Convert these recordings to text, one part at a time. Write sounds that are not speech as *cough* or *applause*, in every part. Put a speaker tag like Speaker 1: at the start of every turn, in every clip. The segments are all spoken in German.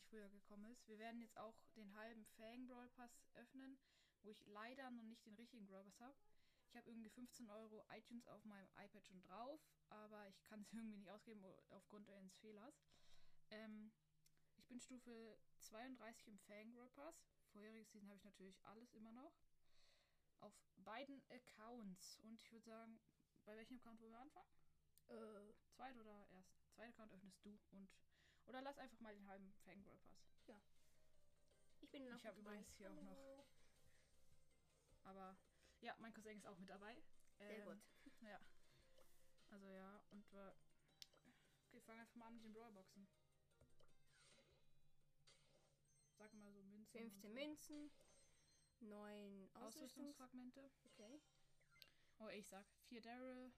Speaker 1: nicht früher gekommen ist. Wir werden jetzt auch den halben Fang Brawl Pass öffnen, wo ich leider noch nicht den richtigen Brawl Pass habe. Ich habe irgendwie 15 Euro iTunes auf meinem iPad schon drauf, aber ich kann es *laughs* irgendwie nicht ausgeben aufgrund eines Fehlers. Ähm, ich bin Stufe 32 im Fang Brawl Pass. Vorheriges Season habe ich natürlich alles immer noch auf beiden Accounts. Und ich würde sagen, bei welchem Account wollen wir anfangen?
Speaker 2: Äh,
Speaker 1: Zweit oder erst? Zweiten Account öffnest du und. Oder lass einfach mal den halben Fangroll Pass.
Speaker 2: ja. Ich bin noch
Speaker 1: Ich habe übrigens hier auch noch. Aber ja, mein Cousin ist auch mit dabei.
Speaker 2: Sehr
Speaker 1: Ähm,
Speaker 2: gut. *laughs*
Speaker 1: Ja. Also ja, und wir. Okay, fangen einfach mal an mit den Brawlboxen. Sag mal so Münzen.
Speaker 2: 15
Speaker 1: und so.
Speaker 2: Münzen. 9 Ausrüstungs...
Speaker 1: Ausrüstungsfragmente.
Speaker 2: Okay.
Speaker 1: Oh, ich sag 4 Daryl.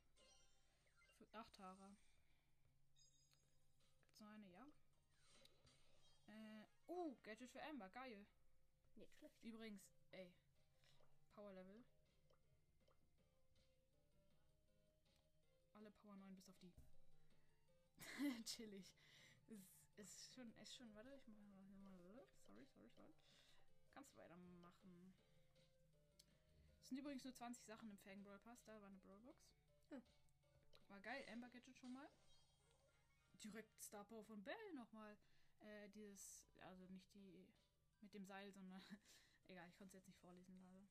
Speaker 1: 8 Tara. Gibt's noch eine? Uh, Gadget für Amber. Geil.
Speaker 2: Nicht schlecht.
Speaker 1: Übrigens, ey. Power Level. Alle Power 9 bis auf die. *laughs* Chillig. Ist, ist schon, ist schon, warte, ich mach mal. Sorry, sorry, sorry. Kannst du weitermachen. Es sind übrigens nur 20 Sachen im Fang Brawl Pass. Da war eine Brawl Box.
Speaker 2: Hm.
Speaker 1: War geil. Amber Gadget schon mal. Direkt Star Power von Bell nochmal. Äh, dieses, also nicht die mit dem Seil, sondern. *laughs* Egal, ich konnte es jetzt nicht vorlesen, leider.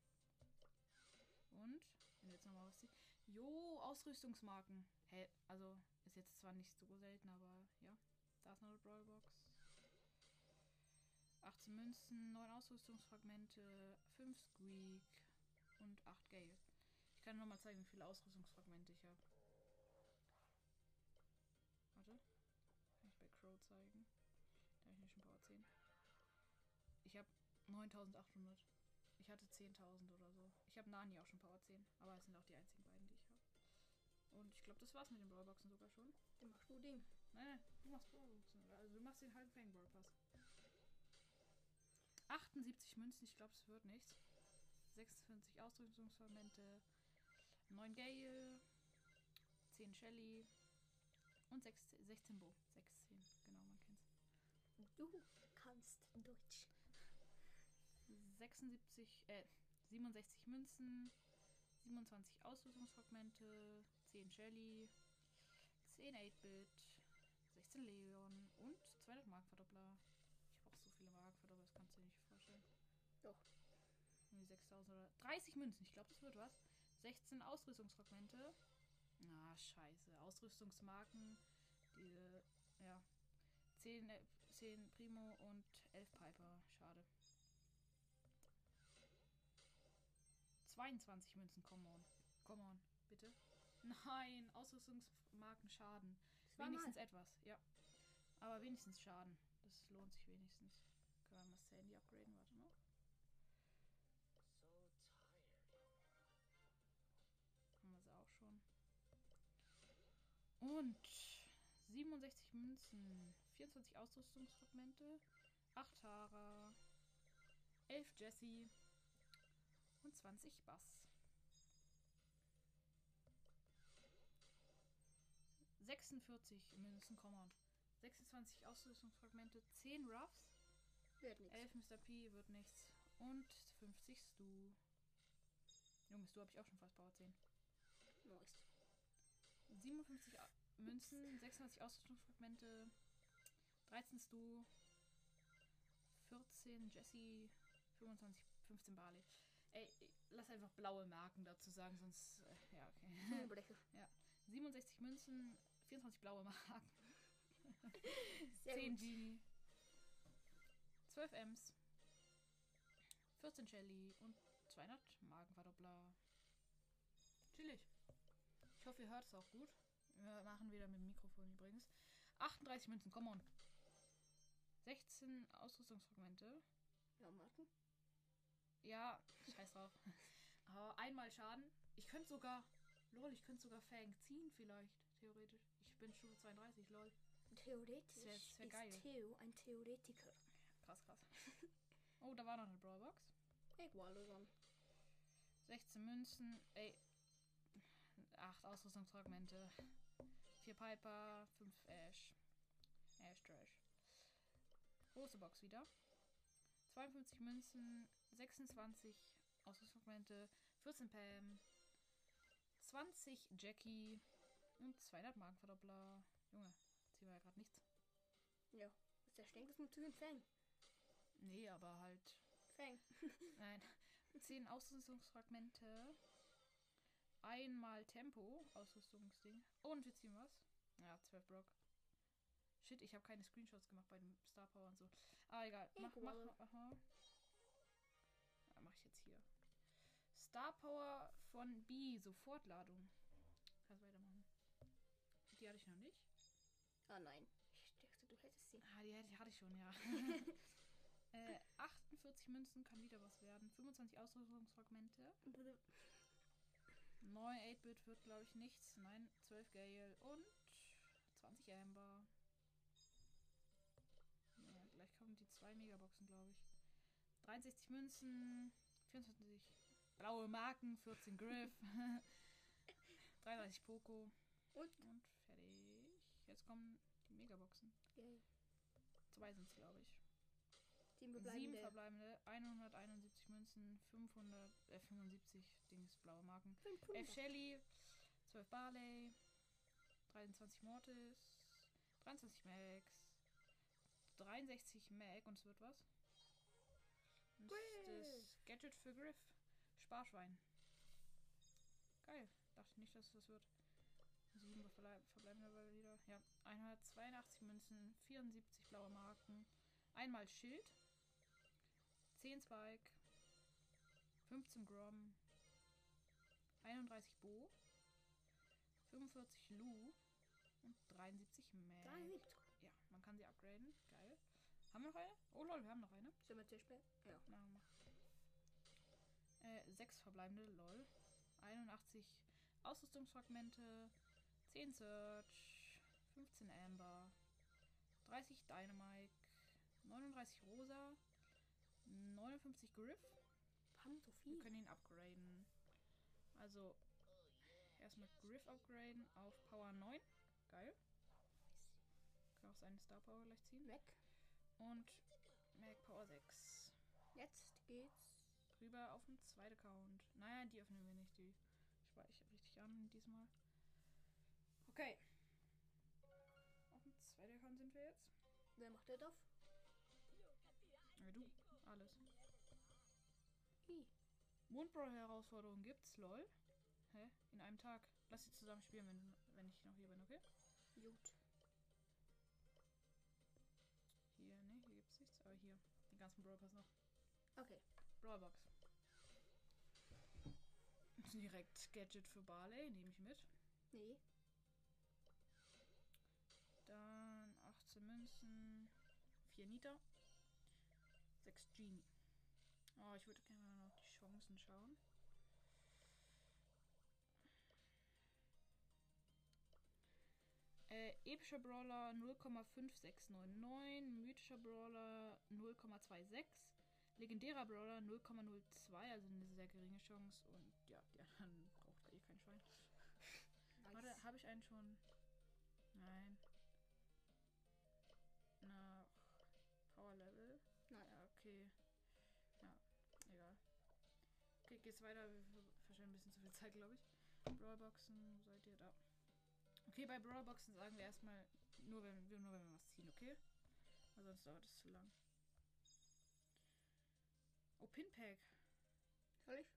Speaker 1: Und, wenn jetzt nochmal was siehst. Jo, Ausrüstungsmarken. Hä, also, ist jetzt zwar nicht so selten, aber ja. Da ist noch eine Brawlbox. 18 Münzen, 9 Ausrüstungsfragmente, 5 Squeak und 8 Gale. Ich kann nochmal zeigen, wie viele Ausrüstungsfragmente ich habe. Warte. Kann ich bei Crow zeigen. Da habe ich nicht schon Power 10. Ich habe 9800. Ich hatte 10.000 oder so. Ich habe Nani auch schon Power 10. Aber es sind auch die einzigen beiden, die ich habe. Und ich glaube, das war's mit den Brawlboxen sogar schon.
Speaker 2: Dann machst du Ding.
Speaker 1: Nein, nein, du machst Brawlboxen. Also du machst den halben Fang Brawl Pass. 78 Münzen, ich glaube, es wird nichts. 56 Ausrüstungsfragmente, 9 Gale, 10 Shelly und 6, 16 Bo. 16, genau, man kennt's.
Speaker 2: Du kannst Deutsch.
Speaker 1: 76, äh, 67 Münzen, 27 Ausrüstungsfragmente, 10 Shelly, 10 8-Bit, 16 Leon und 200 Markenverdoppler. Ich habe auch so viele Markenverdoppler, das kannst du dir nicht vorstellen.
Speaker 2: Doch.
Speaker 1: Irgendwie 6000 oder 30 Münzen, ich glaube, das wird was. 16 Ausrüstungsfragmente. Ah, scheiße. Ausrüstungsmarken, diese, ja. 10, äh, 10 Primo und 11 Piper. Schade. 22 Münzen, come on. Come on, bitte. Nein, Ausrüstungsmarken Schaden. Wenigstens etwas, ja. Aber wenigstens Schaden. Das lohnt sich wenigstens. Können wir mal Sandy upgraden, warte noch.
Speaker 3: So tired.
Speaker 1: Haben wir sie auch schon. Und 67 Münzen, 24 Ausrüstungsfragmente, 8 Tara, 11 Jessie und 20 Bass. 46 Münzen, come on. 26 Ausrüstungsfragmente, 10 Ruffs,
Speaker 2: Wird nichts.
Speaker 1: 11 Mr. P wird nichts und 50 Stu. Junge, Stu habe ich auch schon fast Power 10.
Speaker 2: Nice.
Speaker 1: 57 A- Münzen, 26 Ausrüstungsfragmente, 13 Stu, 14 Jesse, 25, 15 Barley. Ey, lass einfach blaue Marken dazu sagen, sonst. Äh, ja, okay. *laughs* Ja. 67 Münzen, 24 blaue Marken, *laughs*
Speaker 2: Sehr
Speaker 1: 10
Speaker 2: gut.
Speaker 1: Genie, 12 Ms, 14 Shelly und 200 Magenverdoppler. Chillig. Ich hoffe, ihr hört es auch gut. Wir machen wieder mit dem Mikrofon übrigens. 38 Münzen, come on. 16 Ausrüstungsfragmente.
Speaker 2: Ja, Marken.
Speaker 1: Ja, scheiß drauf. *laughs* Aber einmal Schaden. Ich könnte sogar. Lol, ich könnte sogar Fang ziehen, vielleicht. Theoretisch. Ich bin Stufe 32, lol.
Speaker 2: Theoretisch
Speaker 1: Das wär- das wär
Speaker 2: ist
Speaker 1: geil.
Speaker 2: Theo ein Theoretiker.
Speaker 1: Krass, krass. *laughs* Oh, da war noch eine Brawlbox.
Speaker 2: Igual dann.
Speaker 1: 16 Münzen. Ey. 8 Ausrüstungsfragmente. 4 Piper, 5 Ash. Ash Trash. Große Box wieder. 52 Münzen, 26 Ausrüstungsfragmente, 14 Pam, 20 Jackie und 200 Markenverdoppler. Junge, hier war ja gerade nichts.
Speaker 2: Ja. Was der stinkt, ist zu den Fang.
Speaker 1: Nee, aber halt.
Speaker 2: Fang. *laughs*
Speaker 1: Nein. 10 Ausrüstungsfragmente. Einmal Tempo, Ausrüstungsding. Und wir ziehen was. Ja, 12 Block. Shit, ich habe keine Screenshots gemacht bei dem Star Power und so. Aber egal. Mach, mach,
Speaker 2: Egal.
Speaker 1: aha. Ja, mach ich jetzt hier. Star Power von B, Sofortladung. Kannst weitermachen. Die hatte ich noch nicht.
Speaker 2: Ah nein. Ich dachte, du hättest sie.
Speaker 1: Ah, die, die hatte ich schon, ja. *laughs* *laughs* äh, 48 Münzen kann wieder was werden. 25 Ausrüstungsfragmente. 9 8-Bit wird, glaube ich, nichts. Nein, 12 Gale und 20 Amber. Ja, gleich kommen die zwei Megaboxen, glaube ich. 63 Münzen, 24 blaue Marken, 14 Griff, *laughs* 33 Poco
Speaker 2: Und?
Speaker 1: und fertig. Jetzt kommen die Megaboxen.
Speaker 2: Yay.
Speaker 1: Zwei sind es, glaube ich.
Speaker 2: Sieben
Speaker 1: Sieben
Speaker 2: verbleibende.
Speaker 1: verbleibende, 171 Münzen, 500, äh, 75 Dings, blaue Marken.
Speaker 2: 500.
Speaker 1: 11 Shelly, 12 Barley, 23 Mortis, 23 Max, 63 Mac und es wird was? Ist das Gadget für Griff. Sparschwein. Geil. Dachte nicht, dass es das wird. Sieben verblei- verbleibende wieder. Ja, 182 Münzen, 74 blaue Marken, einmal Schild, 10 Spike, 15 Grom, 31 Bo, 45 Lu und 73 Mac.
Speaker 2: 73.
Speaker 1: Ja, man kann sie upgraden. Haben wir noch eine? Oh lol, wir haben noch eine.
Speaker 2: Sollen wir spielen? Ja.
Speaker 1: Na, mach. Äh, sechs verbleibende, lol. 81 Ausrüstungsfragmente, 10 Search, 15 Amber, 30 Dynamite, 39 Rosa, 59 Griff.
Speaker 2: Haben so
Speaker 1: Wir können ihn upgraden. Also erstmal Griff upgraden auf Power 9. Geil. Können auch seine Star Power gleich ziehen.
Speaker 2: Weg.
Speaker 1: Und Mac Power 6.
Speaker 2: Jetzt geht's.
Speaker 1: Rüber auf den zweiten Account. Naja, die öffnen wir nicht. Die speichere ich richtig an diesmal. Okay. Auf dem zweiten Account sind wir jetzt.
Speaker 2: Wer macht der Dorf?
Speaker 1: Ja, du. Alles.
Speaker 2: I.
Speaker 1: Mondbrawl-Herausforderung gibt's, lol. Hä? In einem Tag. Lass sie zusammen spielen, wenn, wenn ich noch hier bin, okay?
Speaker 2: Gut.
Speaker 1: Nichts. Aber hier. Den ganzen Pass noch.
Speaker 2: Okay.
Speaker 1: Brawlbox. Direkt Gadget für Barley, nehme ich mit.
Speaker 2: Nee.
Speaker 1: Dann 18 Münzen, 4 Nita, 6 Genie. Oh, ich würde gerne noch die Chancen schauen. Äh, epischer Brawler 0,5699, mythischer Brawler 0,26, legendärer Brawler 0,02, also eine sehr geringe Chance und ja, die anderen *laughs* braucht eh kein Schwein. *laughs*
Speaker 2: Nice.
Speaker 1: Warte, habe ich einen schon? Nein. Nach Power Level?
Speaker 2: Nein.
Speaker 1: Ja, okay. Ja, egal. Okay, geht's weiter. Wir ver- verschwenden ein bisschen zu viel Zeit, glaube ich. Brawlboxen, seid ihr da? Okay, bei Brawlboxen sagen wir erstmal nur wenn, wir- nur wenn wir was ziehen, okay? Weil sonst dauert es zu lang. Oh, Pinpack.
Speaker 2: Soll ich?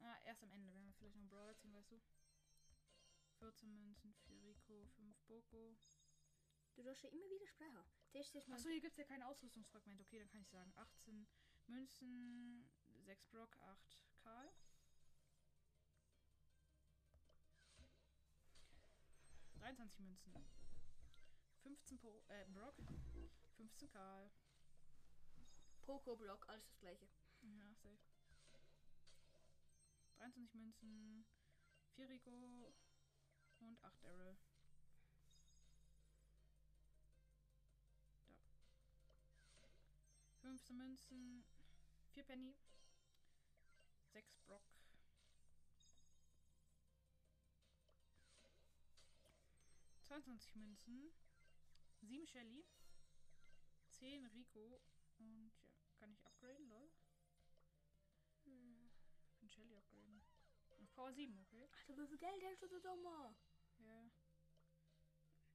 Speaker 1: Ah, erst am Ende, wenn wir vielleicht noch einen Brawler ziehen, weißt du? 14 Münzen, 4 Rico, 5 Boko.
Speaker 2: Du darfst ja immer wieder mal.
Speaker 1: Achso, hier gibt es ja kein Ausrüstungsfragment. Okay, dann kann ich sagen 18 Münzen, 6 Brock, 8 Karl. ...23 Münzen. 15 po äh, Brock. 15 Karl.
Speaker 2: Poco-Block, alles das gleiche.
Speaker 1: Ja, safe. 23 Münzen, 4 Rico und 8 Daryl. Da. 15 Münzen, 4 Penny, 6 Brock, 22 Münzen. 7 Shelly. 10 Rico. Und ja, kann ich upgraden, lol?
Speaker 2: Hm.
Speaker 1: Kann Shelly upgraden. Auf Power 7, okay?
Speaker 2: Alter, wie viel Geld hast du da doch mal?
Speaker 1: Ja.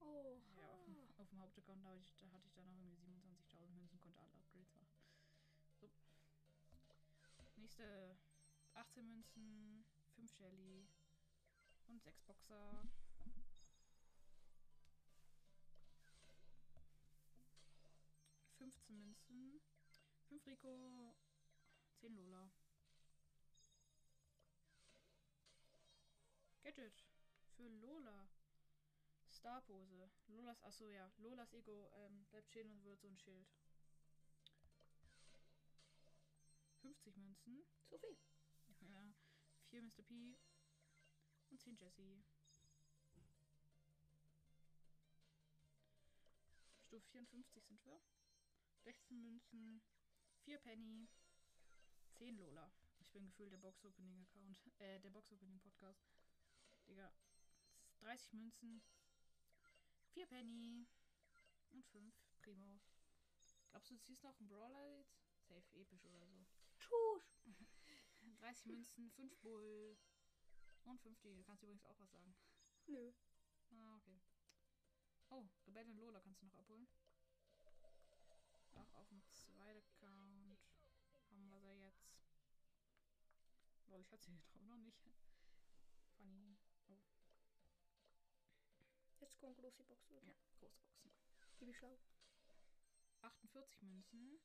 Speaker 2: Oh.
Speaker 1: Ja, auf dem, auf dem Hauptaccount da, hatte ich- da hatte ich dann noch irgendwie 27.000 Münzen, konnte alle Upgrades machen. So. Nächste 18 Münzen, 5 Shelly und 6 Boxer. Fünfzehn Münzen, 5 Rico, 10 Lola. Gadget für Lola. Starpose. Lolas, achso, ja. Lolas Ego ähm, bleibt stehen und wird so ein Schild. 50 Münzen.
Speaker 2: So viel.
Speaker 1: Ja. 4 Mr. P. Und 10 Jesse. Stufe 54 sind wir. 16 Münzen. 4 Penny. 10 Lola. Ich bin gefühlt der Box Opening Account. Äh, der Box Opening Podcast. Digga. 30 Münzen. 4 Penny. Und 5 Primo. Glaubst du, du ziehst noch einen Brawler jetzt? Safe episch oder so.
Speaker 2: Tschusch. *laughs*
Speaker 1: 30 Münzen, 5 Bull und 5 D. Du kannst übrigens auch was sagen.
Speaker 2: Nö.
Speaker 1: Ah, okay. Oh, Rebelle und Lola kannst du noch abholen. Auch auf dem zweiten Account haben wir sie jetzt. Lol, ich hatte sie drauf noch nicht. Funny. Oh,
Speaker 2: Jetzt kommt große Box, oder?
Speaker 1: ja, große Boxen.
Speaker 2: Gib ich schlau.
Speaker 1: 48 Münzen.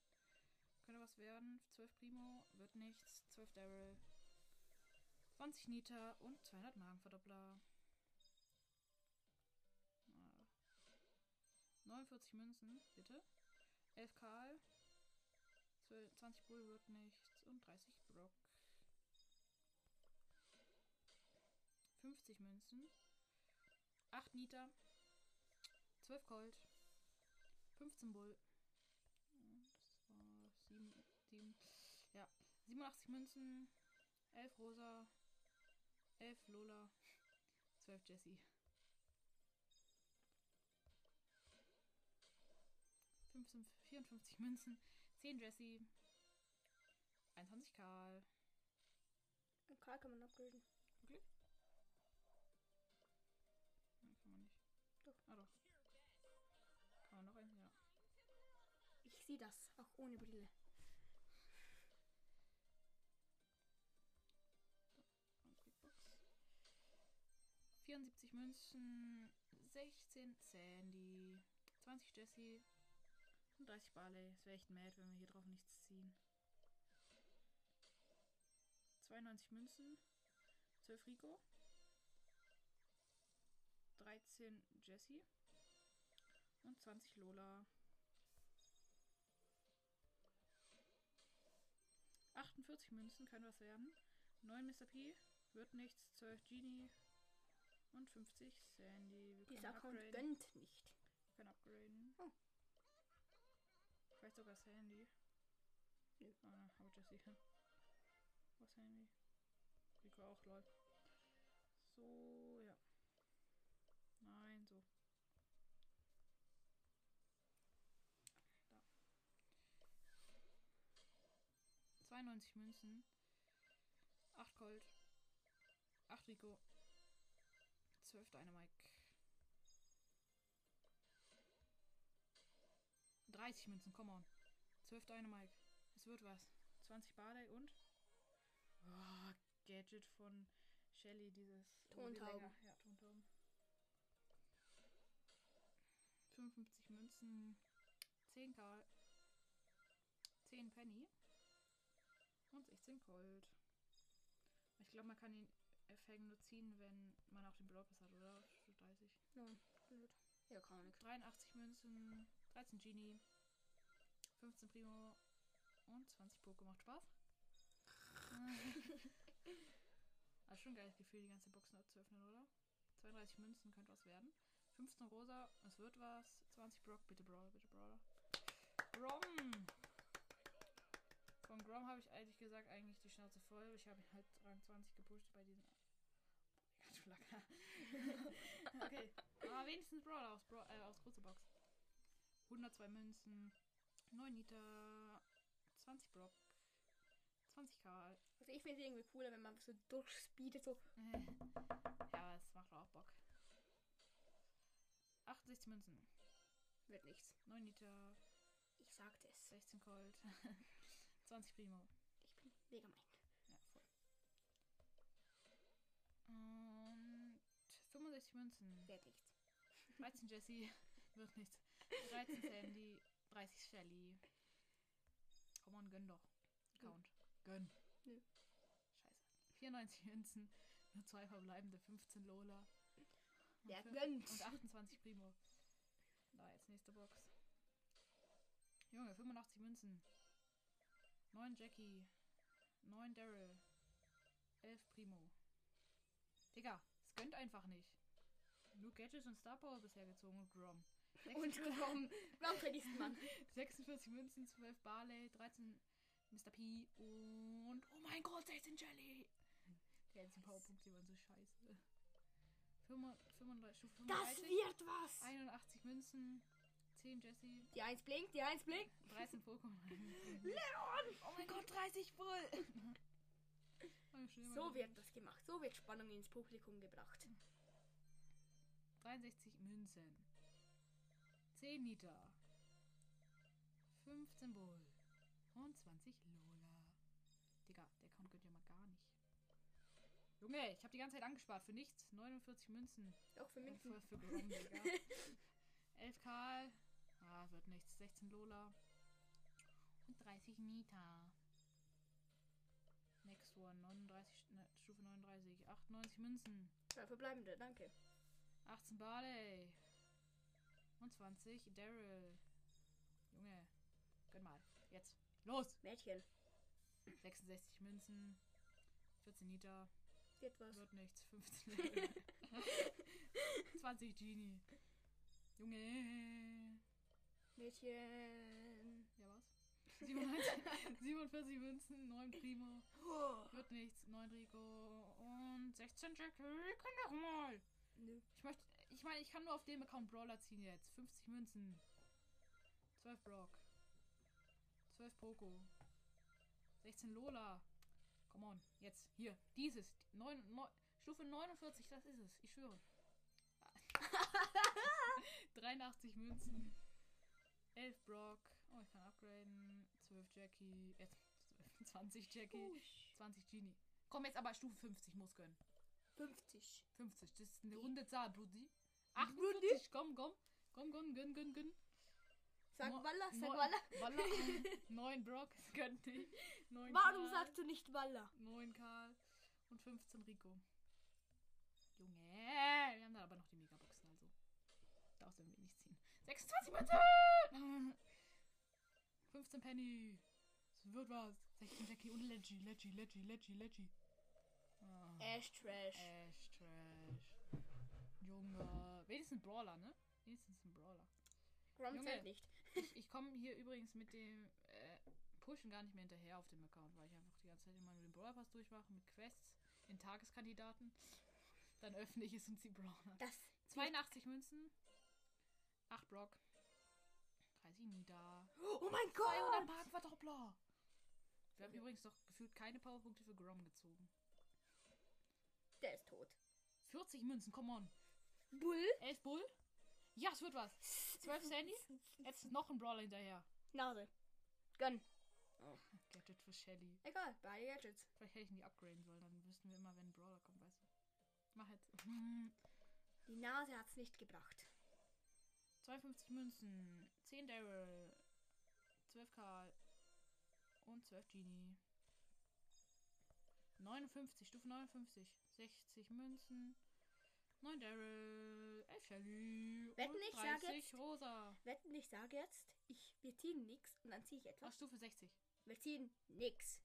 Speaker 1: Könnte was werden. 12 Primo, wird nichts. 12 Daryl. 20 Nita und 200 Magenverdoppler. Ah. 49 Münzen, bitte. 11 Karl. 12, 20 Bull wird nichts. Und 30 Brock. 50 Münzen. 8 Nita. 12 Colt. 15 Bull. Das war 7, 7, ja, 87 Münzen, 11 Rosa, 11 Lola, 12 Jessie. 15, 54 Münzen, 10 Jessie, 21 Karl.
Speaker 2: Und Karl kann man upgraden.
Speaker 1: Okay. Nein, kann man nicht.
Speaker 2: Doch.
Speaker 1: Ah, doch. Kann man noch einen? Ja.
Speaker 2: Ich sehe das, auch ohne Brille.
Speaker 1: Quickbox. 74 Münzen, 16 Sandy, 20 Jessie und 30 Barley. Es wäre echt mad, wenn wir hier drauf nichts ziehen. 92 Münzen, 12 Rico, 13 Jessie und 20 Lola. 48 Münzen können was werden. 9 Mr. P. Wird nichts. 12 Genie. Und 50 Sandy.
Speaker 2: Dieser Account gönnt nicht.
Speaker 1: Wir können upgraden.
Speaker 2: Oh.
Speaker 1: Vielleicht sogar Sandy.
Speaker 2: Nö.
Speaker 1: Ah, nein, aber Jessie. Was Sandy? Rico auch, lol. So, ja. Nein, so. Da. 92 Münzen. 8 Gold. 8 Rico. 12 Dynamike. 30 Münzen, come on. 12 Dynamike. Es wird was. 20 Barley und. Oh, Gadget von Shelly, dieses.
Speaker 2: Tontauben.
Speaker 1: Ja, Tontauben. 55 Münzen. 10 Karl. 10 Penny. Und 16 Gold. Ich glaube, man kann den Effekt nur ziehen, wenn man auch den Brawl Pass hat, oder? Stufe 30.
Speaker 2: Nein, blöd. Ja, kann man nix.
Speaker 1: 83 Münzen, 13 Genie, 15 Primo und 20 Poke. Macht Spaß. *laughs* also schon ein geiles Gefühl, die ganze Boxen abzuöffnen, oder? 32 Münzen könnte was werden. 15 Rosa, es wird was. 20 Brock, bitte Brawler, bitte Brawler. Grom! Von Grom habe ich ehrlich gesagt eigentlich die Schnauze voll. Ich habe ihn halt Rang 20 gepusht bei diesen. Flacker. *laughs* okay. Aber wenigstens Brawler aus, Bra äh, aus großer Box. 102 Münzen, 9 Liter, 20 Brock, 20 Karl.
Speaker 2: Also ich finde es irgendwie cooler, wenn man so durchspeedet, so. *laughs*
Speaker 1: Ja, es macht auch Bock. 68 Münzen,
Speaker 2: Wird nichts.
Speaker 1: 9 Liter,
Speaker 2: Ich sagte es.
Speaker 1: 16 Colt, 20 Primo.
Speaker 2: Ich bin mega mein.
Speaker 1: Ja, voll. Und 65 Münzen.
Speaker 2: Wird nichts.
Speaker 1: 13 Jesse. *laughs* Wird nichts. 13 Sandy. 30 Shelly. Komm on, gönn doch. Count. Gönn.
Speaker 2: Nö.
Speaker 1: Scheiße. 94 Münzen. Nur zwei verbleibende. 15 Lola. Und
Speaker 2: Der gönnt.
Speaker 1: Und 28 Primo. Da, jetzt nächste Box. Junge, 85 Münzen. 9 Jackie. 9 Daryl. 11 Primo. Digga, es gönnt einfach nicht. Nur Gadgets und Star Power bisher gezogen und Grom.
Speaker 2: Und warum, warum man?
Speaker 1: 46 Münzen, 12 Barley, 13 Mr. P und oh mein Gott, 16 Jelly. Die ganzen Powerpunkte waren so scheiße. 35, 35, Stufe
Speaker 2: Das
Speaker 1: 35,
Speaker 2: wird was!
Speaker 1: 81 Münzen, 10 Jesse,
Speaker 2: Die Eins blinkt, die Eins blinkt.
Speaker 1: 13 Pokémon.
Speaker 2: Leon!
Speaker 1: oh mein Gott, 30 voll. *laughs* Oh, schön,
Speaker 2: So wird das gemacht. So wird Spannung ins Publikum gebracht.
Speaker 1: 63 Münzen. 10 Liter. 15 Bull. Und 20 Lola. Digga, der Count gönnt ja mal gar nicht. Junge, ich habe die ganze Zeit angespart für nichts. 49 Münzen.
Speaker 2: Auch für mich.
Speaker 1: Für, für Grom, *laughs* Digga. 11 Karl. Ah, wird nichts. 16 Lola. Und 30 Nita. Next one. 39, ne, Stufe 39. 98 Münzen.
Speaker 2: Ja, verbleibende, danke.
Speaker 1: 18 Barley. Und 20 Daryl. Junge, gönn mal. Jetzt. Los!
Speaker 2: Mädchen,
Speaker 1: 66 Münzen. 14 Liter.
Speaker 2: wird was.
Speaker 1: Wird nichts. 15 Daryl. 20 Genie. Junge.
Speaker 2: Mädchen.
Speaker 1: Ja, was? 97, 47 Münzen. 9 Primo. Wird nichts. 9 Rico. Und 16 Jackie. Komm doch mal.
Speaker 2: Nö.
Speaker 1: Ich möchte. Ich meine, ich kann nur auf dem Account Brawler ziehen jetzt. 50 Münzen. 12 Brock. 12 Poco. 16 Lola. Come on. Jetzt. Hier. Dieses. Neun, neun, Stufe 49. Das ist es. Ich schwöre. *laughs* 83 Münzen. 11 Brock. Oh, ich kann upgraden. 12 Jackie. *laughs* Jetzt 20 Jackie. 20 Genie. Komm jetzt aber Stufe 50 muss gönnen.
Speaker 2: 50.
Speaker 1: 50, das ist eine runde Zahl, Brudi. 48, komm, komm. Komm, komm, gönn, gönn, gönn.
Speaker 2: Sag
Speaker 1: No-
Speaker 2: Walla, sag
Speaker 1: no-
Speaker 2: Walla.
Speaker 1: Walla. *laughs* 9 Brock, das gönnt nicht. 9
Speaker 2: Warum sagst du nicht Walla?
Speaker 1: 9 Karl und 15 Rico. Junge, wir haben da aber noch die Megaboxen, also. Daraus werden wir nicht ziehen. 26 Münzen! 15 Penny. Es wird was. 16 Jackie und Leggy, Leggy, Leggy, Leggy, Leggy. Ah.
Speaker 2: Ash Trash.
Speaker 1: Ash Trash. Junge. Wenigstens ein Brawler, ne? Wenigstens ein Brawler.
Speaker 2: Grom
Speaker 1: Junge.
Speaker 2: zählt nicht.
Speaker 1: Ich, *laughs* ich komme hier übrigens mit dem äh, Pushen gar nicht mehr hinterher auf dem Account, weil ich einfach die ganze Zeit immer nur den Brawler Pass durchmache mit Quests in Tageskandidaten. Dann öffne ich es und ziehe Brawler.
Speaker 2: Das
Speaker 1: 82 Münzen. 8 Brock. 30 Nida.
Speaker 2: Oh mein
Speaker 1: 200
Speaker 2: Gott!
Speaker 1: Markenverdoppler. Wir haben übrigens noch gefühlt keine Powerpunkte für Grom gezogen.
Speaker 2: Der ist tot.
Speaker 1: 40 Münzen, come on.
Speaker 2: Bull?
Speaker 1: 11 Bull. Ja, es wird was. 12 Sandy. Jetzt noch ein Brawler hinterher.
Speaker 2: Nase. Gönn.
Speaker 1: Gadget für Shelly.
Speaker 2: Egal, beide Gadgets.
Speaker 1: Vielleicht hätte ich ihn nie upgraden sollen, dann wüssten wir immer, wenn ein Brawler kommt, weißt du. Mach jetzt. *laughs*
Speaker 2: Die Nase hat's nicht gebracht.
Speaker 1: 52 Münzen, 10 Daryl, 12 Karl und 12 Genie. 59, Stufe 59. 60 Münzen, 9 Daryl, 11 Shelly
Speaker 2: Wetten,
Speaker 1: und
Speaker 2: ich sag
Speaker 1: 30
Speaker 2: jetzt-
Speaker 1: Rosa.
Speaker 2: Wetten, ich sage jetzt, ich, wir ziehen nix und dann ziehe ich etwas.
Speaker 1: Stufe 60.
Speaker 2: Wir ziehen nix.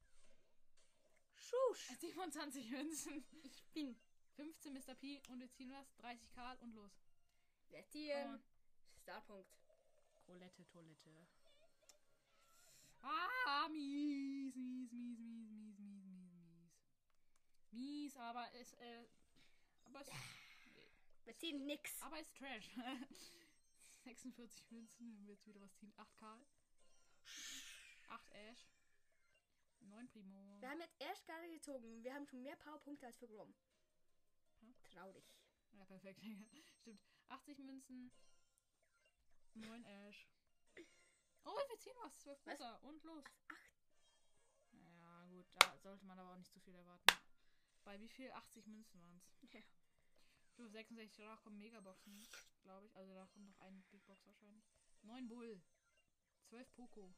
Speaker 2: Schusch.
Speaker 1: 27 Münzen,
Speaker 2: Ich bin.
Speaker 1: 15 Mr. P und wir ziehen was, 30 Karl und los.
Speaker 2: Wir ziehen. Starpunkt.
Speaker 1: Roulette, Toilette. Ah, mies, mies, mies, mies, mies, mies, mies, mies. Mies, aber es, äh, Aber es,
Speaker 2: Wir ziehen nix.
Speaker 1: aber es ist Trash. *laughs* 46 Münzen, wenn wir jetzt wieder was ziehen. 8 Karl. 8 Ash. 9 Primo.
Speaker 2: Wir haben jetzt erst gerade gezogen. Wir haben schon mehr Powerpunkte als für Grom. Traurig.
Speaker 1: Ja, perfekt. *laughs* Stimmt. 80 Münzen. 9 Ash. Oh, wir ziehen was. 12
Speaker 2: Was?
Speaker 1: Butter. Und los.
Speaker 2: Acht.
Speaker 1: Ja, gut. Da sollte man aber auch nicht zu viel erwarten. Bei wie viel? 80 Münzen waren es.
Speaker 2: Ja.
Speaker 1: Du, 66, danach kommen Megaboxen, glaube ich. Also danach kommt noch ein Big Box wahrscheinlich. 9 Bull. 12 Poco.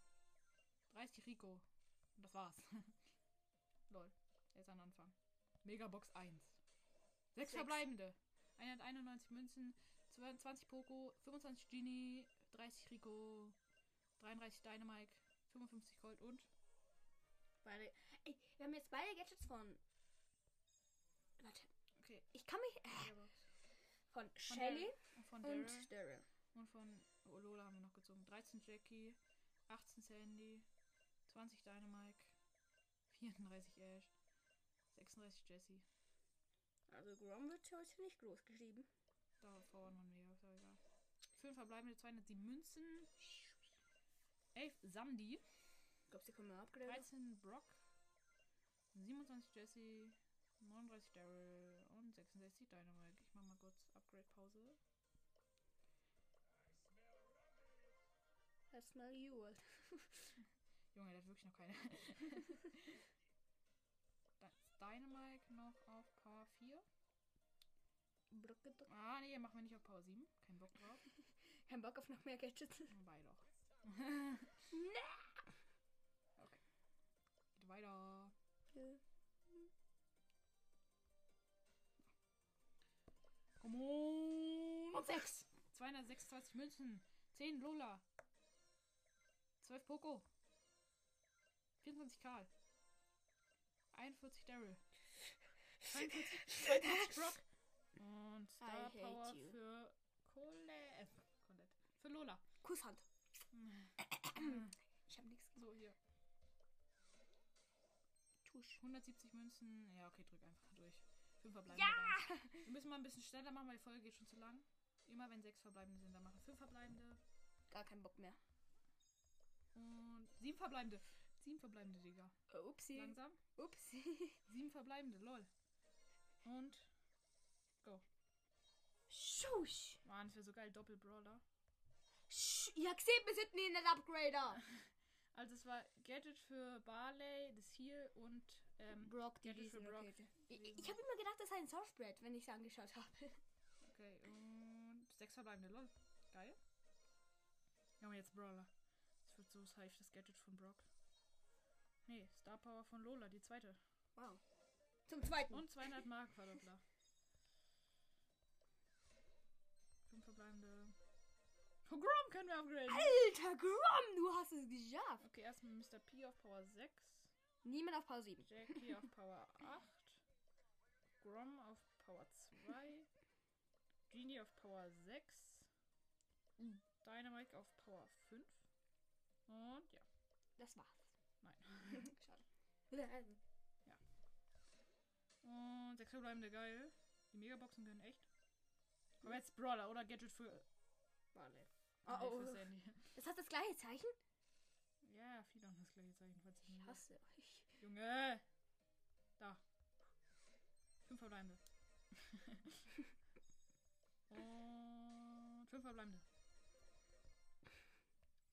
Speaker 1: 30 Rico. Und das war's. *laughs* Lol. Jetzt an Anfang. Megabox 1. 6
Speaker 2: Sechs.
Speaker 1: verbleibende. 191 Münzen. 20 Poco. 25 Genie. 30 Rico. 33 Dynamite. 55 Gold und
Speaker 2: Beide. Ey, wir haben jetzt beide Gadgets von. Warte.
Speaker 1: Okay.
Speaker 2: Ich kann mich. Äh, von
Speaker 1: Von
Speaker 2: Shelly
Speaker 1: und von Daryl.
Speaker 2: und Daryl.
Speaker 1: Und von oh, Lola haben wir noch gezogen. 13 Jackie, 18 Sandy, 20 Dynamite, 34 Ash, 36 Jessie.
Speaker 2: Also Grom wird heute nicht groß geschrieben.
Speaker 1: Da vorne noch mehr, ist egal. 5 verbleibende 207 Münzen, 11 Sandy,
Speaker 2: Ich glaube, sie können wir upgraden.
Speaker 1: 13 Brock, 27 Jessie, 39 Daryl und 66 Dynamite. Ich mach mal kurz Upgrade-Pause.
Speaker 2: That's smell you. Alter.
Speaker 1: Junge, der hat wirklich noch keine. *laughs* Ist Dynamite noch auf Power 4.
Speaker 2: Brücke, Brücke.
Speaker 1: Ah, nee, machen wir nicht auf Power 7. Kein Bock drauf. *laughs*
Speaker 2: Kein Bock auf noch mehr Gadgets.
Speaker 1: Wobei doch. *laughs* Okay. Geht weiter. Komm on. Und 6. 226 Münzen. 10 Lola. 12 Poco. 24 Karl. 41 Daryl. 42, 42 Brock. Und Star Power
Speaker 2: you.
Speaker 1: für Colette. Äh, Colette. Für Lola.
Speaker 2: Kusshand. Ich habe nichts
Speaker 1: So, hier.
Speaker 2: Tusch.
Speaker 1: 170 Münzen. Ja, okay, drück einfach durch. Fünf verbleibende.
Speaker 2: Ja!
Speaker 1: dann. Wir müssen mal ein bisschen schneller machen, weil die Folge geht schon zu lang. Immer wenn sechs verbleibende sind, dann machen fünf verbleibende.
Speaker 2: Gar keinen Bock mehr.
Speaker 1: Und sieben verbleibende. Sieben verbleibende, Digga.
Speaker 2: Upsi.
Speaker 1: Langsam.
Speaker 2: Upsi. *laughs*
Speaker 1: Sieben verbleibende, lol. Und. Go.
Speaker 2: Schusch.
Speaker 1: Mann, das wäre so geil. Doppel-Brawler.
Speaker 2: Sch ja, gesehen, wir sind nie in den Upgrader. *laughs*
Speaker 1: Also, es war Gadget für Barley, das hier und. Ähm,
Speaker 2: Brock, die
Speaker 1: Gadget Brock.
Speaker 2: Rakete. Ich, ich habe immer gedacht, das sei ein Softbread, wenn ich es angeschaut habe.
Speaker 1: Okay, und sechs verbleibende, lol. Geil. Ja, und jetzt Brawler. Das wird so safe, das Gadget von Brock. Nee, Star Power von Lola, die zweite.
Speaker 2: Wow. Zum zweiten.
Speaker 1: Und 200 Mark Verdoppler. *laughs* Fünf verbleibende. Oh, Grom können wir upgraden.
Speaker 2: Alter, Grom, du hast es geschafft.
Speaker 1: Okay, erstmal Mr. P auf Power 6.
Speaker 2: Niemand auf Pause 7.
Speaker 1: Jackie auf Power 8. Grom auf Power 2. Genie auf Power 6.
Speaker 2: Mhm.
Speaker 1: Dynamite auf Power 5. Und ja,
Speaker 2: Das war's.
Speaker 1: nein. *laughs*
Speaker 2: Schade.
Speaker 1: Und sechs verbleibende geil. Die Megaboxen können echt. Aber jetzt Brawler oder Gadget für.
Speaker 2: Warte. Oh, oh.
Speaker 1: für Sandy.
Speaker 2: Das hat das gleiche Zeichen?
Speaker 1: Ja, viele haben das gleiche Zeichen, falls ich
Speaker 2: hasse euch.
Speaker 1: Junge! Da. Fünf verbleibende. *laughs* Und fünf verbleibende.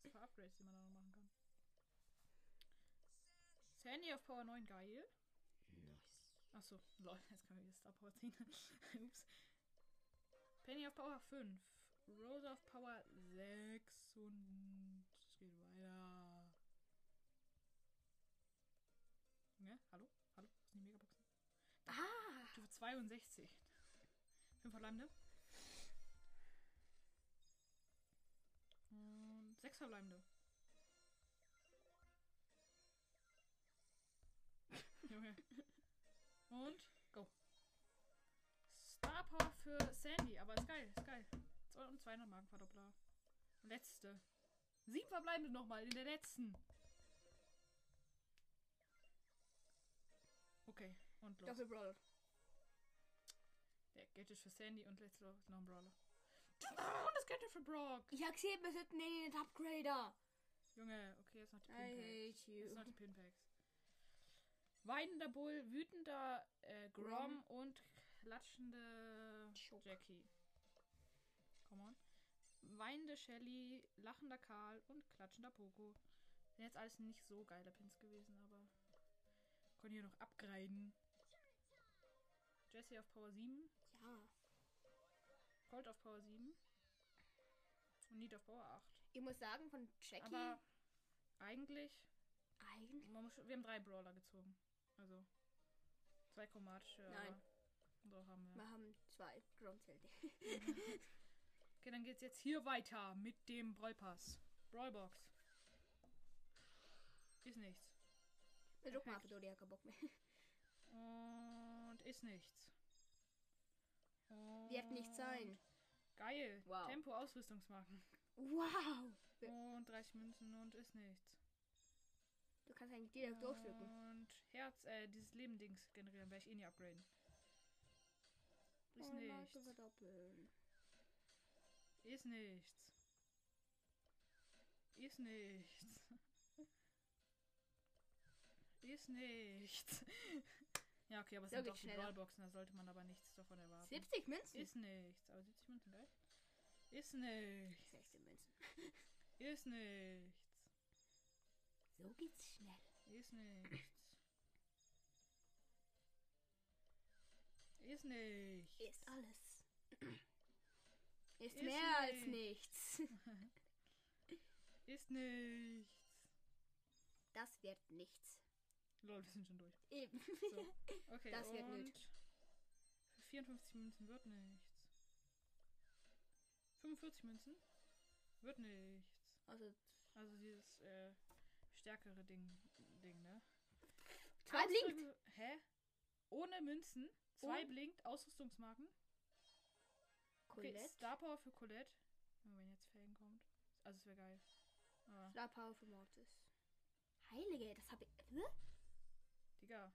Speaker 1: Was für Upgrades, die man da noch machen kann. Sandy auf Power 9, geil.
Speaker 2: Nice.
Speaker 1: Achso, lol, jetzt können wir hier Star Power ziehen. *laughs* Ups. Penny auf Power 5. Rose auf Power 6 und es geht weiter. Junge, hallo? Hallo? Was sind die Megaboxen?
Speaker 2: Ah!
Speaker 1: Stufe 62. 5 verbleibende. Und 6 verbleibende. *laughs* Junge. Und go. Star Power für Sandy, aber ist geil, ist geil. Zwei- Und 200 Markenverdoppler. Letzte. Sieben verbleibende nochmal in der letzten. Okay, und los.
Speaker 2: Doppelbrawler.
Speaker 1: Ja, Gadget für Sandy und letztes Mal noch ein Brawler. Und das Gadget für Brock.
Speaker 2: Ich hab gesehen, wir sollten den Upgrader.
Speaker 1: Junge, okay, jetzt noch die
Speaker 2: I
Speaker 1: Pinpacks. Jetzt noch die Pinpacks. Weinender Bull, wütender äh, Grom und klatschende. Jackie. Come on. Weinende Shelly, lachender Karl und klatschender Poco. Sind jetzt alles nicht so geile Pins gewesen, aber können hier noch upgraden. Jesse auf Power 7,
Speaker 2: Ja.
Speaker 1: Colt auf Power 7 und Need auf Power 8.
Speaker 2: Ich muss sagen, von Jackie.
Speaker 1: Aber eigentlich
Speaker 2: eigentlich.
Speaker 1: Muss, wir haben drei Brawler gezogen. Also zwei chromatische.
Speaker 2: Nein.
Speaker 1: Doch haben wir.
Speaker 2: Wir haben zwei Grundzelte. *laughs*
Speaker 1: Okay, dann geht's jetzt hier weiter mit dem Brawlpass. Brawlbox. Ist nichts.
Speaker 2: Du hast keinen Bock mehr.
Speaker 1: Und ist nichts. Und
Speaker 2: Wird nicht sein.
Speaker 1: Geil.
Speaker 2: Wow.
Speaker 1: Tempo Ausrüstungsmarken.
Speaker 2: Wow.
Speaker 1: Und 30 Münzen und ist nichts.
Speaker 2: Du kannst eigentlich direkt durchdrücken.
Speaker 1: Und Herz, äh, dieses Leben-Dings generieren, werde ich eh nie upgraden. Ist
Speaker 2: Oh,
Speaker 1: nichts. Ist nichts. Ist nichts. Ist nichts. Ja, okay, aber es
Speaker 2: So
Speaker 1: sind doch die. Brawlboxen, da sollte man aber nichts davon erwarten.
Speaker 2: 70 Münzen?
Speaker 1: Ist nichts. Aber 70 Münzen, geil. Ist nichts.
Speaker 2: 16 Münzen.
Speaker 1: Ist nichts.
Speaker 2: So geht's schnell.
Speaker 1: Ist nichts. Ist nichts.
Speaker 2: Ist alles. Ist,
Speaker 1: Ist
Speaker 2: mehr als
Speaker 1: nicht.
Speaker 2: nichts. *laughs*
Speaker 1: Ist nichts.
Speaker 2: Das wird nichts.
Speaker 1: Lol, wir sind schon durch.
Speaker 2: Eben.
Speaker 1: So. *laughs* Okay,
Speaker 2: Das wird
Speaker 1: und
Speaker 2: nicht.
Speaker 1: Für 54 Münzen wird nichts. 45 Münzen wird nichts.
Speaker 2: Also
Speaker 1: Also dieses äh, stärkere Ding, Ding, ne?
Speaker 2: zwei blinkt.
Speaker 1: Ausdrücke- Hä? Ohne Münzen. Zwei
Speaker 2: Und?
Speaker 1: blinkt, Ausrüstungsmarken.
Speaker 2: Colette.
Speaker 1: Star Power für Colette. Wenn jetzt Felgen kommt. Also es wäre geil. Aber,
Speaker 2: Star Power für Mortis. Heilige, das habe ich. Hä?
Speaker 1: Digga,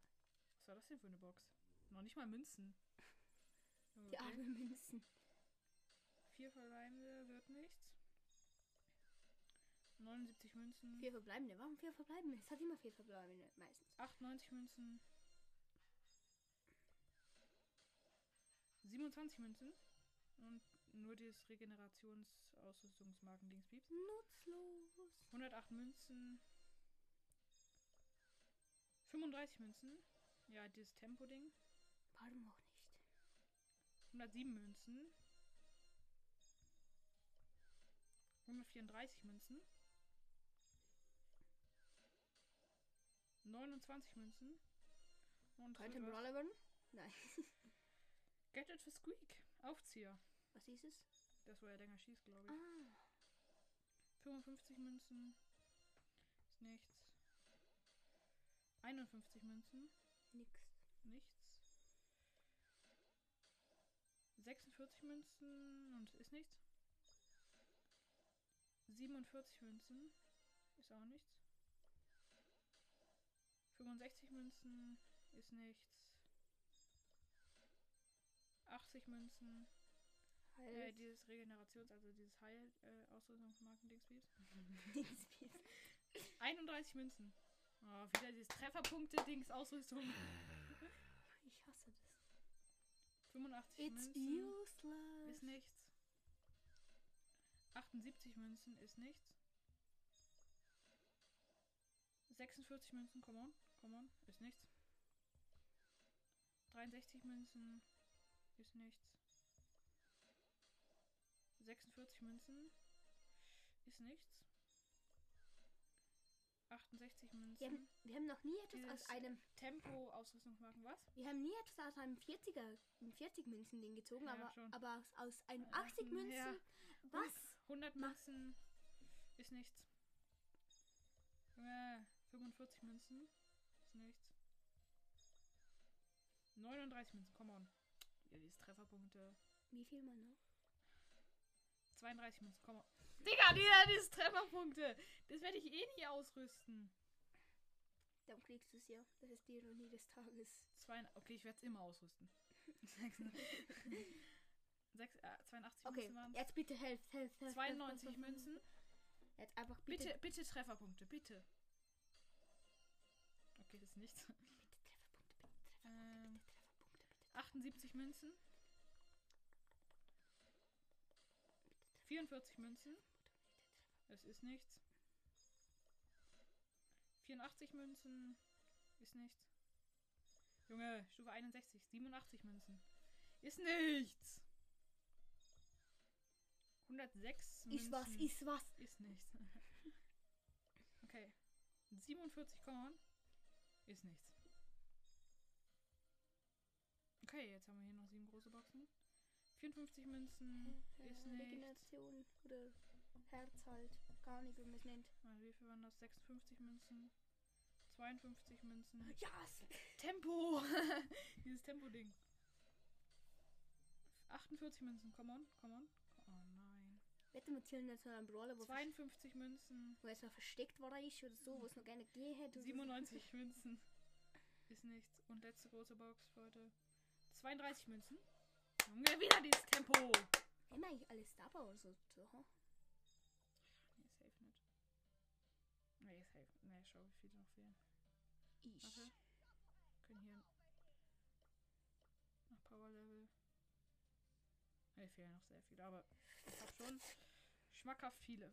Speaker 1: was war das denn für eine Box? Noch nicht mal Münzen. *laughs*
Speaker 2: Die
Speaker 1: Okay.
Speaker 2: armen Münzen.
Speaker 1: Vier verbleibende wird nichts. 79 Münzen.
Speaker 2: Vier verbleibende. Warum vier verbleibende? Es hat immer vier verbleibende meistens.
Speaker 1: 98 Münzen. 27 Münzen. Und nur dieses Regenerationsausrüstungsmarken-Dingspieps.
Speaker 2: Nutzlos.
Speaker 1: 108 Münzen. 35 Münzen. Ja, dieses Tempo-Ding.
Speaker 2: Warum auch nicht?
Speaker 1: 107 Münzen. 134 Münzen. 29 Münzen. Und
Speaker 2: Könnte Brawler werden? Nein. *laughs*
Speaker 1: Gadget für Squeak. Aufzieher.
Speaker 2: Was ist es?
Speaker 1: Das, wo er länger schießt, glaube ich.
Speaker 2: Ah.
Speaker 1: 55 Münzen. Ist nichts. 51 Münzen.
Speaker 2: Nix.
Speaker 1: Nichts. 46 Münzen und ist nichts. 47 Münzen. Ist auch nichts. 65 Münzen. Ist nichts. 80 Münzen. Äh,
Speaker 2: Halt.
Speaker 1: dieses Regenerations-, also dieses Heil-Ausrüstungsmarken-Dingsbeats. 31 Münzen. Oh, wieder dieses Trefferpunkte-Dings-Ausrüstung. *laughs*
Speaker 2: ich hasse das.
Speaker 1: 85
Speaker 2: It's
Speaker 1: Münzen.
Speaker 2: useless.
Speaker 1: Ist nichts. 78 Münzen ist nichts. 46 Münzen, come on, come on, ist nichts. 63 Münzen ist nichts. 46 Münzen ist nichts. 68 Münzen.
Speaker 2: Wir haben, wir haben noch nie etwas
Speaker 1: Dieses
Speaker 2: aus einem.
Speaker 1: Tempo Ausrüstungsmarken, was?
Speaker 2: Wir haben nie etwas aus einem 40er, ein 40 Münzen Ding gezogen,
Speaker 1: Ja,
Speaker 2: aber,
Speaker 1: schon.
Speaker 2: aber aus, aus einem
Speaker 1: Äh,
Speaker 2: 80 Münzen.
Speaker 1: ja.
Speaker 2: Was?
Speaker 1: 100
Speaker 2: Ma-
Speaker 1: Münzen ist nichts. Junge, 45 Münzen ist nichts. 39 Münzen, come on. Ja, dieses Trefferpunkte.
Speaker 2: Wie viel mal noch?
Speaker 1: 32 Münzen, on. Digga, Digga, dieses Trefferpunkte. Das werde ich eh nie ausrüsten.
Speaker 2: Dann kriegst du es ja. Das ist die Ironie des Tages.
Speaker 1: Zwei, okay, ich werde es immer ausrüsten. *laughs* Sechs, sechs, äh, 82
Speaker 2: Okay,
Speaker 1: Münzen waren
Speaker 2: jetzt bitte helft, helft, helft.
Speaker 1: 92
Speaker 2: helft, helft,
Speaker 1: Münzen.
Speaker 2: helft. Jetzt einfach bitte.
Speaker 1: Bitte, bitte Trefferpunkte, bitte. Okay, das ist nichts.
Speaker 2: Bitte Trefferpunkte, bitte Trefferpunkte,
Speaker 1: Ähm,
Speaker 2: bitte Trefferpunkte, bitte.
Speaker 1: 78 Münzen. 44 Münzen. Es ist nichts. 84 Münzen. Ist nichts. Junge, Stufe 61. 87 Münzen. Ist nichts. 106 Münzen.
Speaker 2: Ist was, ist was.
Speaker 1: Ist nichts. *laughs* okay. 47 Korn. Ist nichts. Okay, jetzt haben wir hier noch sieben große Boxen. 54 Münzen. Ist nichts.
Speaker 2: Regeneration oder Herz halt. Gar nicht, wie man es nennt.
Speaker 1: Warte, wie viel waren das? 56 Münzen. 52 Münzen. *laughs*
Speaker 2: Ja,
Speaker 1: Tempo! *laughs* Dieses Tempo-Ding. 48 Münzen. Come on, come on. Oh nein.
Speaker 2: Wette wir zählen jetzt mal einen Brawler, wo,
Speaker 1: 52 Münzen.
Speaker 2: wo jetzt mal versteckt war ist oder so, wo es noch gerne gegeben hätte. oder so.
Speaker 1: 97 Münzen. Ist nichts. Und letzte große Box für heute. 32 Münzen. Junge, wieder dieses Tempo!
Speaker 2: Wir eigentlich alles dabei oder so? so?
Speaker 1: Nee, safe nicht. Nee, safe. Nee, schau, wie viele noch fehlen.
Speaker 2: Ich.
Speaker 1: Warte. Können hier nach Power Level. Ne, fehlen noch sehr viele, aber ich hab schon schmackhaft viele.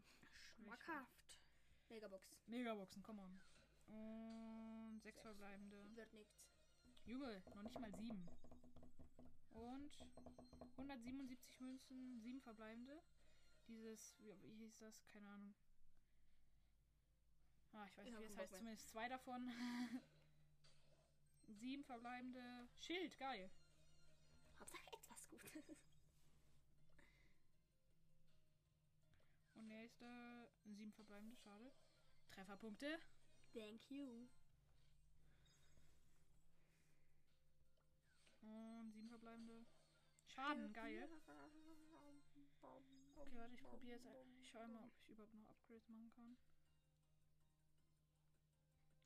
Speaker 2: Schmackhaft. Megabox.
Speaker 1: Megaboxen, come on. Und sechs verbleibende.
Speaker 2: Wird nichts.
Speaker 1: Junge, noch nicht mal sieben. Und 177 Münzen, sieben verbleibende. Dieses, wie, hieß das? Keine Ahnung. Ah, ich weiß
Speaker 2: Ich
Speaker 1: nicht, wie es heißt.
Speaker 2: mehr.
Speaker 1: Zumindest zwei davon. *laughs* sieben verbleibende. Schild, geil.
Speaker 2: Hauptsache etwas Gutes.
Speaker 1: Und nächste, sieben verbleibende, schade. Trefferpunkte.
Speaker 2: Thank you.
Speaker 1: Und verbleibende. Schaden, geil. Okay, warte, ich probiere jetzt. ein- Ich schaue mal, ob ich überhaupt noch Upgrades machen kann.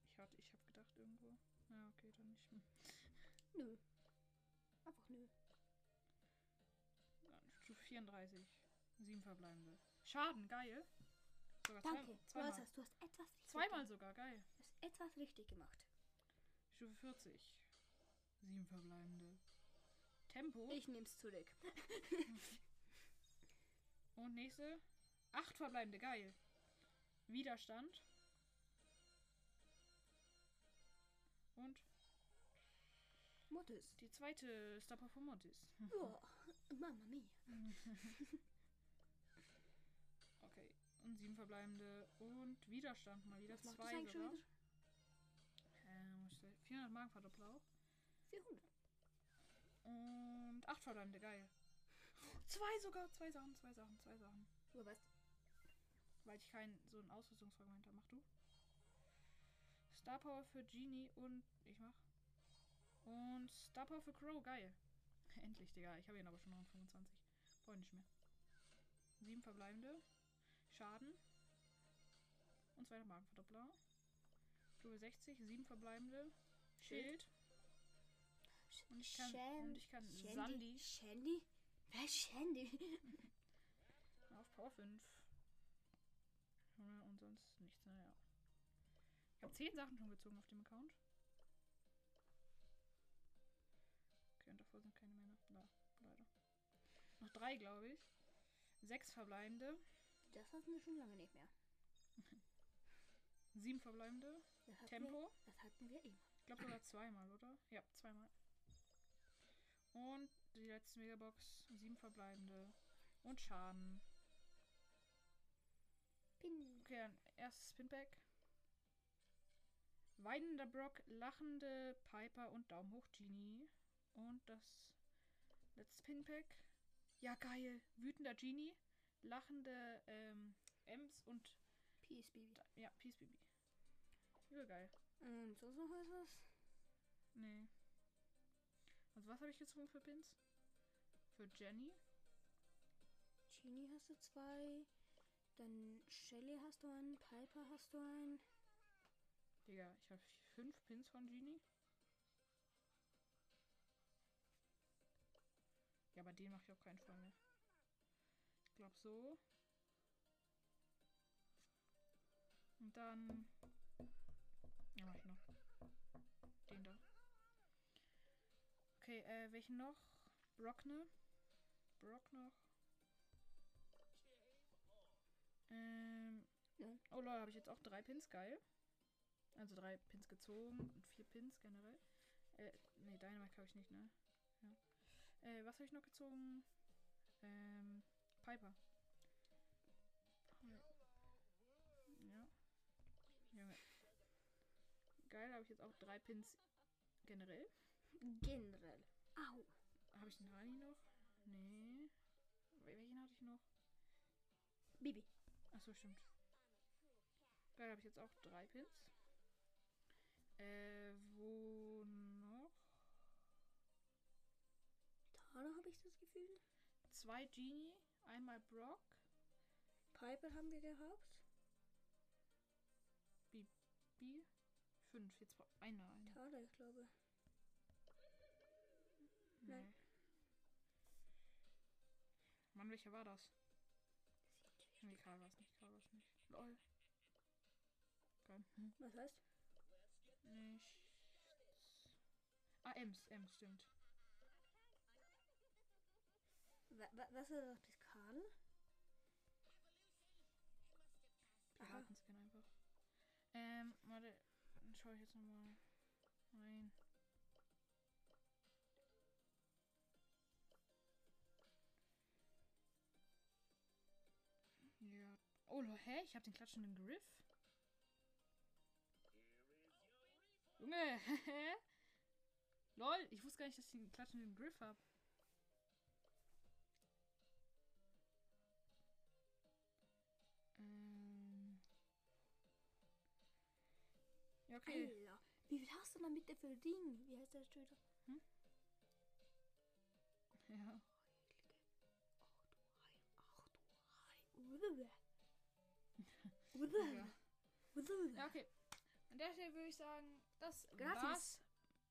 Speaker 1: Ich hatte, ich habe gedacht irgendwo. Ja, okay, dann nicht. Hm. *laughs*
Speaker 2: Nö. Einfach nö.
Speaker 1: Stufe 34. Sieben verbleibende. Schaden, geil. Sogar zwei,
Speaker 2: Danke. Du
Speaker 1: zweimal.
Speaker 2: hast, du hast etwas richtig
Speaker 1: Zweimal sogar, geil.
Speaker 2: Du hast etwas richtig gemacht.
Speaker 1: Stufe 40. Sieben verbleibende. Tempo.
Speaker 2: Ich nehm's zurück. *laughs*
Speaker 1: Und nächste. Acht verbleibende, geil. Widerstand. Und
Speaker 2: Mortis.
Speaker 1: die zweite Star Performantis. *laughs*
Speaker 2: Oh, Mama mia. *laughs*
Speaker 1: Okay. Und sieben verbleibende. Und Widerstand mal wieder.
Speaker 2: Was macht das
Speaker 1: Zwei
Speaker 2: eigentlich schon
Speaker 1: sogar.
Speaker 2: wieder?
Speaker 1: Das? 400 Magenverdoppler auch.
Speaker 2: 400.
Speaker 1: Und acht verbleibende, geil. Zwei sogar. Zwei Sachen, zwei Sachen, zwei Sachen.
Speaker 2: Aber was?
Speaker 1: Weil ich kein so ein Ausrüstungsfragment habe. Mach du. Star Power für Genie und ich mach. Und Star Power für Crow, geil. *laughs* Endlich, Digga. Ich habe ihn aber schon noch in 25. Brauche ich nicht mehr. Sieben verbleibende. Schaden. Und zweiter Magenverdoppler. Stufe 60, sieben verbleibende. Schild. Und ich kann, und ich kann Sandy
Speaker 2: Shandy? Wer ist Shandy? *laughs*
Speaker 1: auf Power 5. Ja, Und sonst nichts, naja. Ich habe 10 Sachen schon gezogen auf dem Account. Okay, und davor sind keine mehr. Da, leider. Noch drei, glaube ich. Sechs verbleibende.
Speaker 2: Das hatten wir schon lange nicht mehr.
Speaker 1: Sieben verbleibende.
Speaker 2: Das
Speaker 1: Tempo.
Speaker 2: Wir, das hatten wir immer.
Speaker 1: Ich glaube sogar zweimal, oder? Ja, zweimal. Und die letzte Megabox. Sieben verbleibende. Und Schaden.
Speaker 2: Pin.
Speaker 1: Okay, dann erstes Spinback. Weinender Brock, lachende Piper und Daumen hoch Genie. Und das letzte Pinpack. Ja, geil. Wütender Genie, lachende ähm, Ems und
Speaker 2: PSB.
Speaker 1: da, ja, Peace Baby. Übel geil.
Speaker 2: Und sonst noch etwas?
Speaker 1: Nee. Also was habe ich gezogen für Pins? Für Jenny.
Speaker 2: Genie hast du zwei. Dann Shelly hast du einen. Piper hast du einen.
Speaker 1: Digga, ich habe fünf Pins von Genie. Ja, aber den mache ich auf keinen Fall mehr. Ich glaube so. Und dann. Ja, mach ich noch. Den da. Okay, äh, welchen noch? Brockner. Brock noch. Ähm.
Speaker 2: Ja.
Speaker 1: Oh Leute, habe ich jetzt auch drei Pins, geil. Also drei Pins gezogen und vier Pins generell. Äh, nee, Dynamite habe ich nicht, ne? Ja. Äh, was habe ich noch gezogen? Ähm, Piper. Ja. Junge. Geil, habe ich jetzt auch drei Pins generell.
Speaker 2: Generell. Au.
Speaker 1: Habe ich den Hani noch? Nee. Wel- Welchen hatte ich noch?
Speaker 2: Bibi.
Speaker 1: Achso, stimmt. Geil, habe ich jetzt auch drei Pins. Äh, wo noch?
Speaker 2: Tana habe ich das Gefühl.
Speaker 1: Zwei Genie, einmal Brock,
Speaker 2: Piper haben wir gehabt.
Speaker 1: B. Fünf, jetzt bra- einer. einer.
Speaker 2: Tana, ich glaube.
Speaker 1: Nee.
Speaker 2: Nein.
Speaker 1: Mann, welcher war das? Nee, Karl war es nicht. Karl war es nicht. Lol. Geil. Hm.
Speaker 2: Was heißt?
Speaker 1: Nicht. Ah, Ems, Ems, stimmt.
Speaker 2: Wa wa was ist das Karl? Aha.
Speaker 1: Piratenskin einfach. Ähm, warte. Dann schaue ich jetzt nochmal rein. Oh, hä? Ich habe den klatschenden Griff. Junge? *laughs* Lol, ich wusste gar nicht, dass ich den klatschenden Griff habe. Ähm. Ja, okay.
Speaker 2: Alter. Wie viel hast du damit für Ding? Wie heißt der Töter?
Speaker 1: Ja. Ja. Ja, okay. An der Stelle würde ich sagen, das
Speaker 2: Gratis.
Speaker 1: war's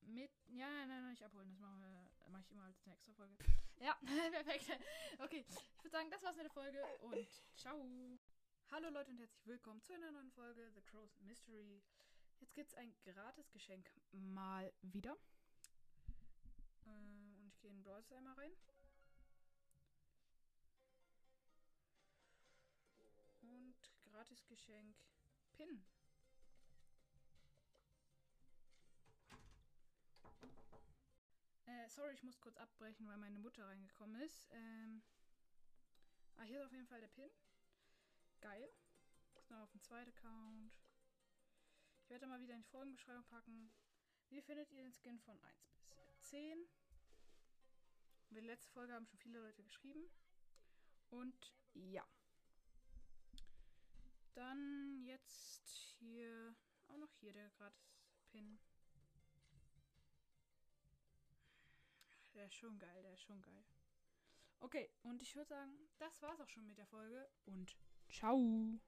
Speaker 1: mit. Ja, nein, nein, nicht abholen. Das machen wir, mache ich immer als extra Folge. *laughs* Ja, *laughs* perfekt. Okay, ich würde sagen, das war's mit der Folge und ciao. Hallo Leute und herzlich willkommen zu einer neuen Folge The Crow's Mystery. Jetzt gibt's ein gratis Geschenk mal wieder. Äh, und ich gehe in Brawl einmal rein. Und gratis Geschenk Pin. Äh, sorry, ich muss kurz abbrechen, weil meine Mutter reingekommen ist. Ähm, ah, hier ist auf jeden Fall der Pin. Geil. Ist noch auf dem zweiten Account. Ich werde mal wieder in die Folgenbeschreibung packen. Wie findet ihr den Skin von 1 bis 10? Und die letzte Folge haben schon viele Leute geschrieben. Und ja. Dann jetzt hier auch noch hier der Gratis-Pin. Der ist schon geil, der ist schon geil. Okay, und ich würde sagen, das war's auch schon mit der Folge und ciao.